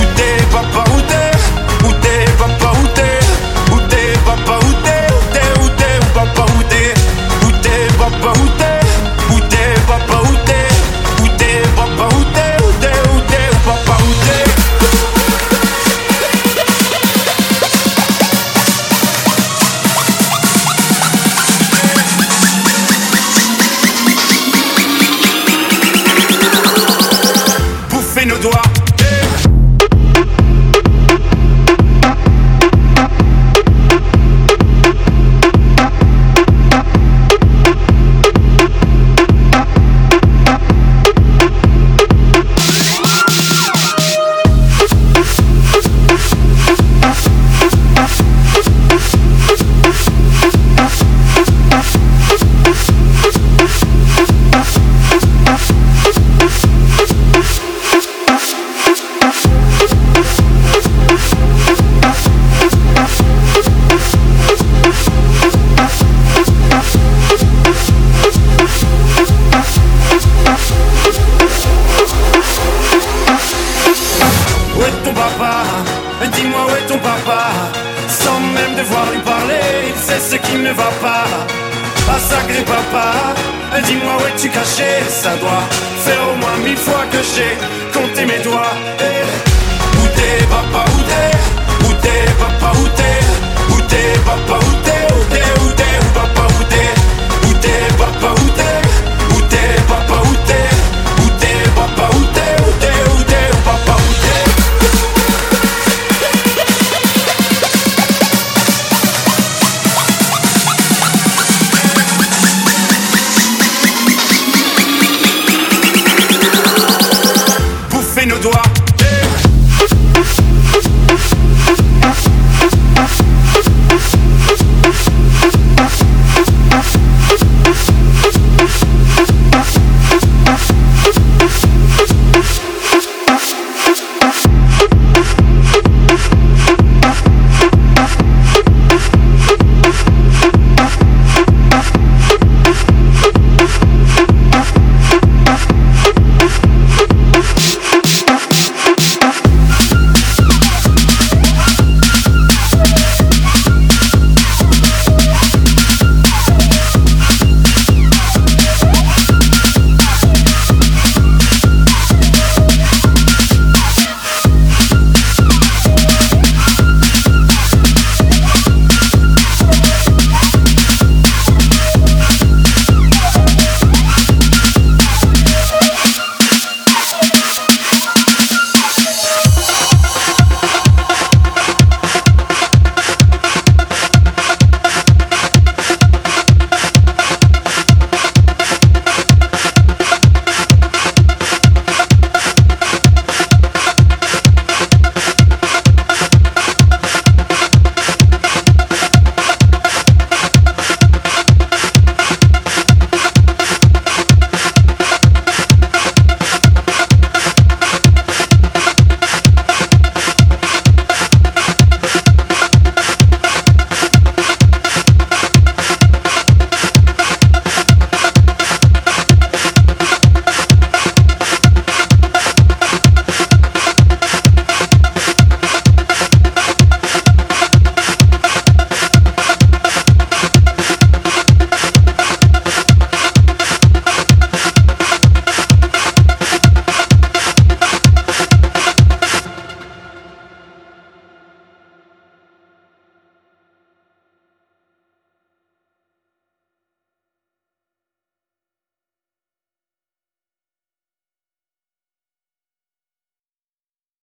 Où t'es papa, où t'es? Où t'es où t'es? Où t'es où t'es? Où t'es, où t'es, où nos doigts qui ne va pas. Ah sacré papa, eh, dis-moi où es-tu caché Ça doit faire au moins mille fois que j'ai compté mes doigts. Eh, où t'es papa, où t'es? Où t'es papa, où t'es? Où t'es papa, où